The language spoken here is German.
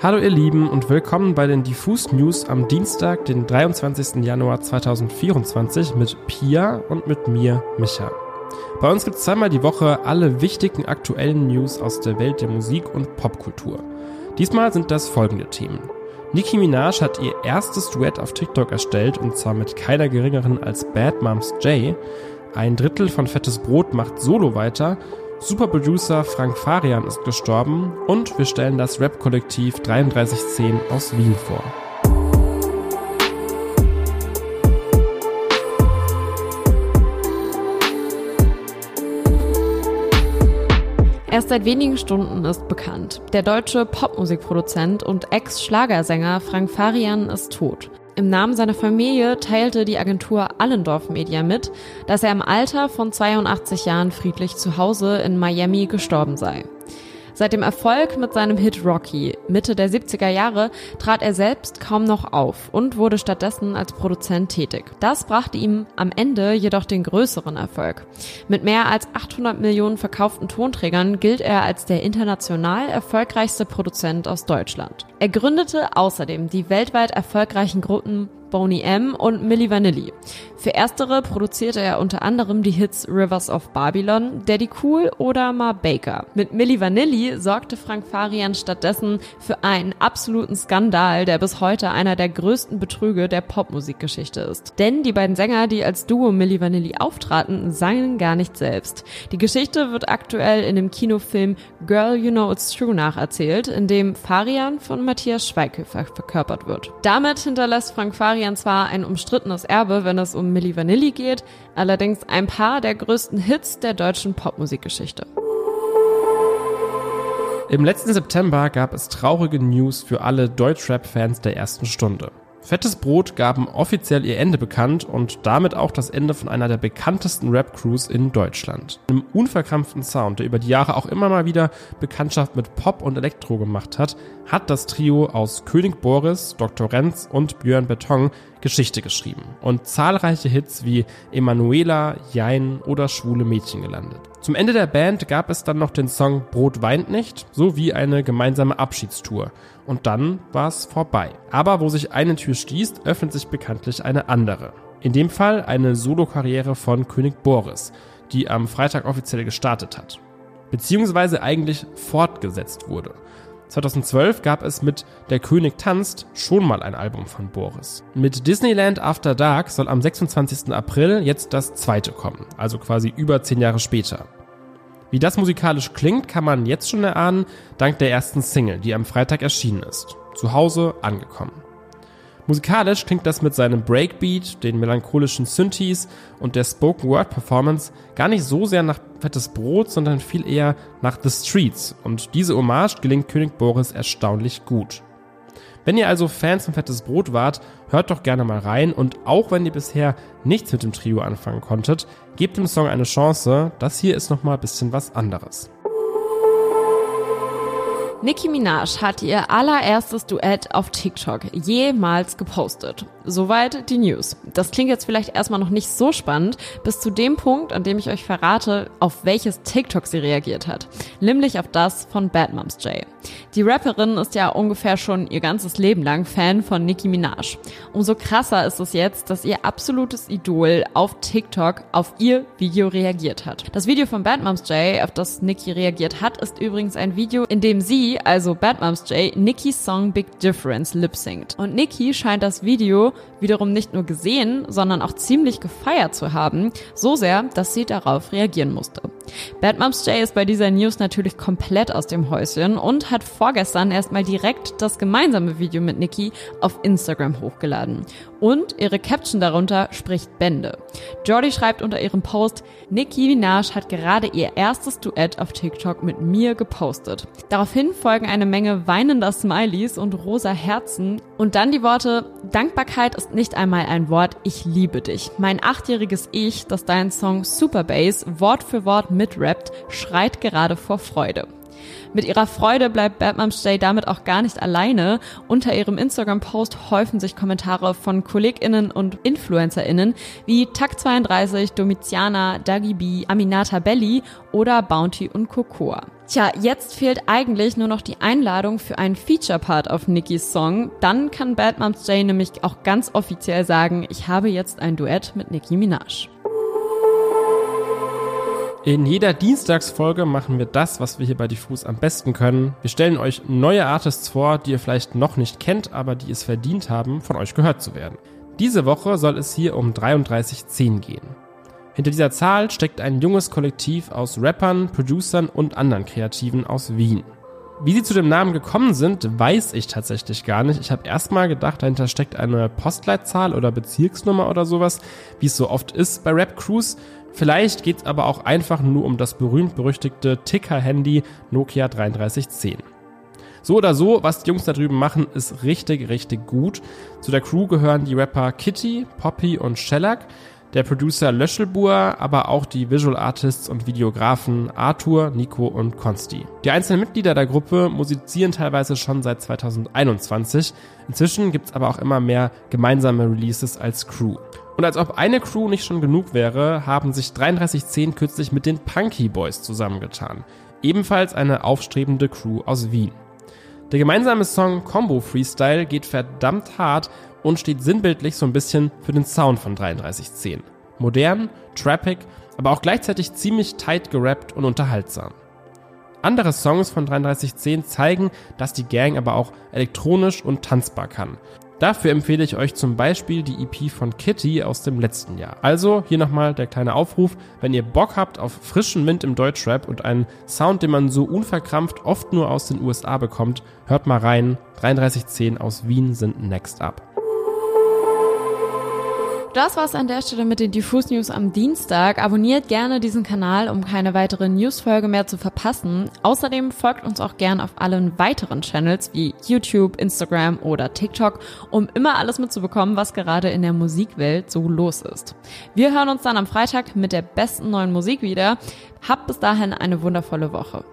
Hallo ihr Lieben und willkommen bei den Diffus News am Dienstag, den 23. Januar 2024 mit Pia und mit mir, Micha. Bei uns gibt es zweimal die Woche alle wichtigen aktuellen News aus der Welt der Musik und Popkultur. Diesmal sind das folgende Themen. Nicki Minaj hat ihr erstes Duett auf TikTok erstellt und zwar mit keiner geringeren als Bad Moms J. Ein Drittel von Fettes Brot macht solo weiter Superproducer Frank Farian ist gestorben und wir stellen das Rap-Kollektiv 3310 aus Wien vor. Erst seit wenigen Stunden ist bekannt. Der deutsche Popmusikproduzent und Ex-Schlagersänger Frank Farian ist tot. Im Namen seiner Familie teilte die Agentur Allendorf Media mit, dass er im Alter von 82 Jahren friedlich zu Hause in Miami gestorben sei. Seit dem Erfolg mit seinem Hit Rocky Mitte der 70er Jahre trat er selbst kaum noch auf und wurde stattdessen als Produzent tätig. Das brachte ihm am Ende jedoch den größeren Erfolg. Mit mehr als 800 Millionen verkauften Tonträgern gilt er als der international erfolgreichste Produzent aus Deutschland. Er gründete außerdem die weltweit erfolgreichen Gruppen Boney M. und Milli Vanilli. Für erstere produzierte er unter anderem die Hits Rivers of Babylon, Daddy Cool oder Ma Baker. Mit Milli Vanilli sorgte Frank Farian stattdessen für einen absoluten Skandal, der bis heute einer der größten Betrüge der Popmusikgeschichte ist. Denn die beiden Sänger, die als Duo Milli Vanilli auftraten, sangen gar nicht selbst. Die Geschichte wird aktuell in dem Kinofilm Girl You Know It's True nacherzählt, in dem Farian von Matthias Schweighöfer verkörpert wird. Damit hinterlässt Frank Farian Marian zwar ein umstrittenes Erbe, wenn es um Milli Vanilli geht, allerdings ein paar der größten Hits der deutschen Popmusikgeschichte. Im letzten September gab es traurige News für alle Deutschrap-Fans der ersten Stunde. Fettes Brot gaben offiziell ihr Ende bekannt und damit auch das Ende von einer der bekanntesten Rap-Crews in Deutschland. Einem unverkrampften Sound, der über die Jahre auch immer mal wieder Bekanntschaft mit Pop und Elektro gemacht hat, hat das Trio aus König Boris, Dr. Renz und Björn Beton Geschichte geschrieben und zahlreiche Hits wie Emanuela, Jein oder Schwule Mädchen gelandet. Zum Ende der Band gab es dann noch den Song Brot weint nicht sowie eine gemeinsame Abschiedstour. Und dann war es vorbei. Aber wo sich eine Tür schließt, öffnet sich bekanntlich eine andere. In dem Fall eine Solokarriere von König Boris, die am Freitag offiziell gestartet hat. Beziehungsweise eigentlich fortgesetzt wurde. 2012 gab es mit Der König tanzt schon mal ein Album von Boris. Mit Disneyland After Dark soll am 26. April jetzt das zweite kommen, also quasi über zehn Jahre später. Wie das musikalisch klingt, kann man jetzt schon erahnen, dank der ersten Single, die am Freitag erschienen ist. Zu Hause angekommen. Musikalisch klingt das mit seinem Breakbeat, den melancholischen Synthes und der Spoken Word Performance gar nicht so sehr nach Fettes Brot, sondern viel eher nach The Streets und diese Hommage gelingt König Boris erstaunlich gut. Wenn ihr also Fans von Fettes Brot wart, hört doch gerne mal rein und auch wenn ihr bisher nichts mit dem Trio anfangen konntet, gebt dem Song eine Chance. Das hier ist nochmal ein bisschen was anderes. Nicki Minaj hat ihr allererstes Duett auf TikTok jemals gepostet. Soweit die News. Das klingt jetzt vielleicht erstmal noch nicht so spannend, bis zu dem Punkt, an dem ich euch verrate, auf welches TikTok sie reagiert hat. Nämlich auf das von Bad Moms J. Die Rapperin ist ja ungefähr schon ihr ganzes Leben lang Fan von Nicki Minaj. Umso krasser ist es jetzt, dass ihr absolutes Idol auf TikTok auf ihr Video reagiert hat. Das Video von Bad Moms J, auf das Nicki reagiert hat, ist übrigens ein Video, in dem sie, also Bad Moms J, Nickis Song Big Difference lip singt. Und Nicki scheint das Video wiederum nicht nur gesehen, sondern auch ziemlich gefeiert zu haben, so sehr, dass sie darauf reagieren musste. Bad Moms J ist bei dieser News natürlich komplett aus dem Häuschen und hat vorgestern erstmal direkt das gemeinsame Video mit Nikki auf Instagram hochgeladen. Und ihre Caption darunter spricht Bände. Jordi schreibt unter ihrem Post, Nicki Minaj hat gerade ihr erstes Duett auf TikTok mit mir gepostet. Daraufhin folgen eine Menge weinender Smileys und rosa Herzen und dann die Worte, Dankbarkeit ist nicht einmal ein Wort, ich liebe dich. Mein achtjähriges Ich, das deinen Song Super Bass Wort für Wort mitrappt, schreit gerade vor Freude. Mit ihrer Freude bleibt Batman Stay damit auch gar nicht alleine. Unter ihrem Instagram-Post häufen sich Kommentare von KollegInnen und InfluencerInnen wie Takt32, Domitiana, Dagi B, Aminata Belli oder Bounty und Cocoa. Tja, jetzt fehlt eigentlich nur noch die Einladung für einen Feature-Part auf Nickys Song. Dann kann Bad Moms J nämlich auch ganz offiziell sagen, ich habe jetzt ein Duett mit Nicki Minaj. In jeder Dienstagsfolge machen wir das, was wir hier bei Diffus am besten können. Wir stellen euch neue Artists vor, die ihr vielleicht noch nicht kennt, aber die es verdient haben, von euch gehört zu werden. Diese Woche soll es hier um 3310 gehen. Hinter dieser Zahl steckt ein junges Kollektiv aus Rappern, Producern und anderen Kreativen aus Wien. Wie sie zu dem Namen gekommen sind, weiß ich tatsächlich gar nicht. Ich habe erstmal gedacht, dahinter steckt eine Postleitzahl oder Bezirksnummer oder sowas, wie es so oft ist bei Rap Crews. Vielleicht geht es aber auch einfach nur um das berühmt-berüchtigte Ticker-Handy Nokia 3310. So oder so, was die Jungs da drüben machen, ist richtig, richtig gut. Zu der Crew gehören die Rapper Kitty, Poppy und Shellac der Producer Löschelbuhr, aber auch die Visual Artists und Videografen Arthur, Nico und Konsti. Die einzelnen Mitglieder der Gruppe musizieren teilweise schon seit 2021. Inzwischen gibt's aber auch immer mehr gemeinsame Releases als Crew. Und als ob eine Crew nicht schon genug wäre, haben sich 3310 kürzlich mit den Punky Boys zusammengetan. Ebenfalls eine aufstrebende Crew aus Wien. Der gemeinsame Song Combo Freestyle geht verdammt hart und steht sinnbildlich so ein bisschen für den Sound von 3310. Modern, trappig, aber auch gleichzeitig ziemlich tight gerappt und unterhaltsam. Andere Songs von 3310 zeigen, dass die Gang aber auch elektronisch und tanzbar kann. Dafür empfehle ich euch zum Beispiel die EP von Kitty aus dem letzten Jahr. Also hier nochmal der kleine Aufruf, wenn ihr Bock habt auf frischen Wind im Deutschrap und einen Sound, den man so unverkrampft oft nur aus den USA bekommt, hört mal rein. 3310 aus Wien sind next up. Das war's an der Stelle mit den Diffus News am Dienstag. Abonniert gerne diesen Kanal, um keine weitere Newsfolge mehr zu verpassen. Außerdem folgt uns auch gern auf allen weiteren Channels wie YouTube, Instagram oder TikTok, um immer alles mitzubekommen, was gerade in der Musikwelt so los ist. Wir hören uns dann am Freitag mit der besten neuen Musik wieder. Habt bis dahin eine wundervolle Woche.